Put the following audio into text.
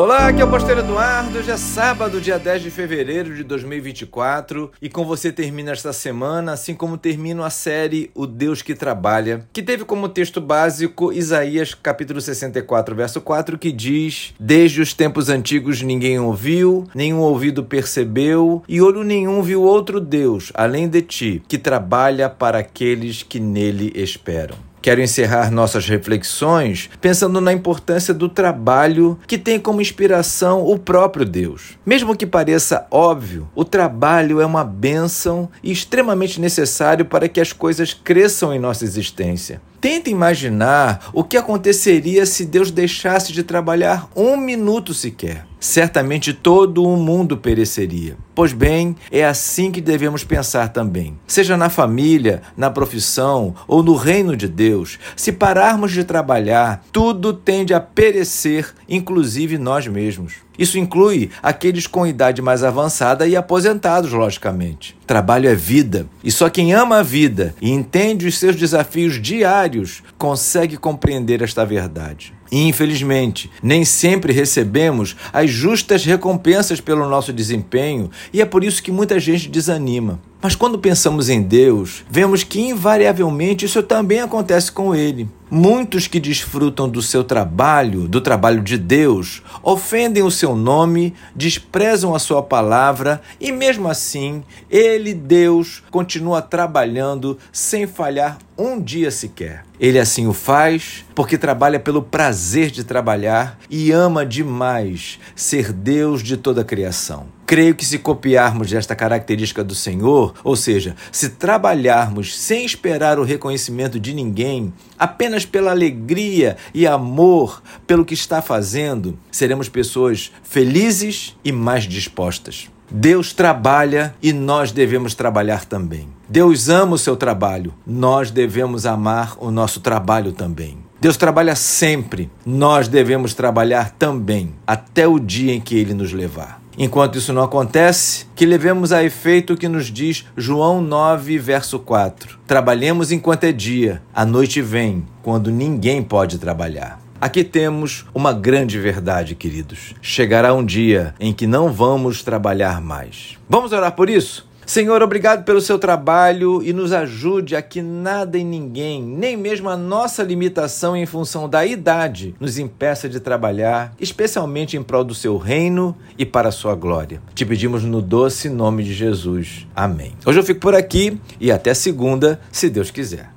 Olá, aqui é o Pastor Eduardo. Hoje é sábado, dia 10 de fevereiro de 2024 e com você termina esta semana, assim como termino a série O Deus que Trabalha, que teve como texto básico Isaías capítulo 64, verso 4, que diz: Desde os tempos antigos ninguém ouviu, nenhum ouvido percebeu e olho nenhum viu outro Deus além de ti, que trabalha para aqueles que nele esperam. Quero encerrar nossas reflexões pensando na importância do trabalho que tem como inspiração o próprio Deus. Mesmo que pareça óbvio, o trabalho é uma bênção e extremamente necessário para que as coisas cresçam em nossa existência. Tenta imaginar o que aconteceria se Deus deixasse de trabalhar um minuto sequer. Certamente todo o mundo pereceria. Pois bem, é assim que devemos pensar também. Seja na família, na profissão ou no reino de Deus, se pararmos de trabalhar, tudo tende a perecer, inclusive nós mesmos. Isso inclui aqueles com idade mais avançada e aposentados, logicamente. Trabalho é vida, e só quem ama a vida e entende os seus desafios diários consegue compreender esta verdade. E, infelizmente, nem sempre recebemos as justas recompensas pelo nosso desempenho, e é por isso que muita gente desanima. Mas quando pensamos em Deus, vemos que invariavelmente isso também acontece com Ele. Muitos que desfrutam do seu trabalho, do trabalho de Deus, ofendem o seu nome, desprezam a sua palavra e, mesmo assim, Ele, Deus, continua trabalhando sem falhar um dia sequer. Ele assim o faz porque trabalha pelo prazer de trabalhar e ama demais ser Deus de toda a criação. Creio que se copiarmos desta característica do Senhor, ou seja, se trabalharmos sem esperar o reconhecimento de ninguém, apenas pela alegria e amor pelo que está fazendo, seremos pessoas felizes e mais dispostas. Deus trabalha e nós devemos trabalhar também. Deus ama o seu trabalho, nós devemos amar o nosso trabalho também. Deus trabalha sempre, nós devemos trabalhar também, até o dia em que ele nos levar. Enquanto isso não acontece, que levemos a efeito o que nos diz João 9, verso 4. Trabalhemos enquanto é dia, a noite vem, quando ninguém pode trabalhar. Aqui temos uma grande verdade, queridos. Chegará um dia em que não vamos trabalhar mais. Vamos orar por isso? Senhor, obrigado pelo seu trabalho e nos ajude a que nada e ninguém, nem mesmo a nossa limitação em função da idade, nos impeça de trabalhar, especialmente em prol do seu reino e para a sua glória. Te pedimos no doce nome de Jesus. Amém. Hoje eu fico por aqui e até segunda, se Deus quiser.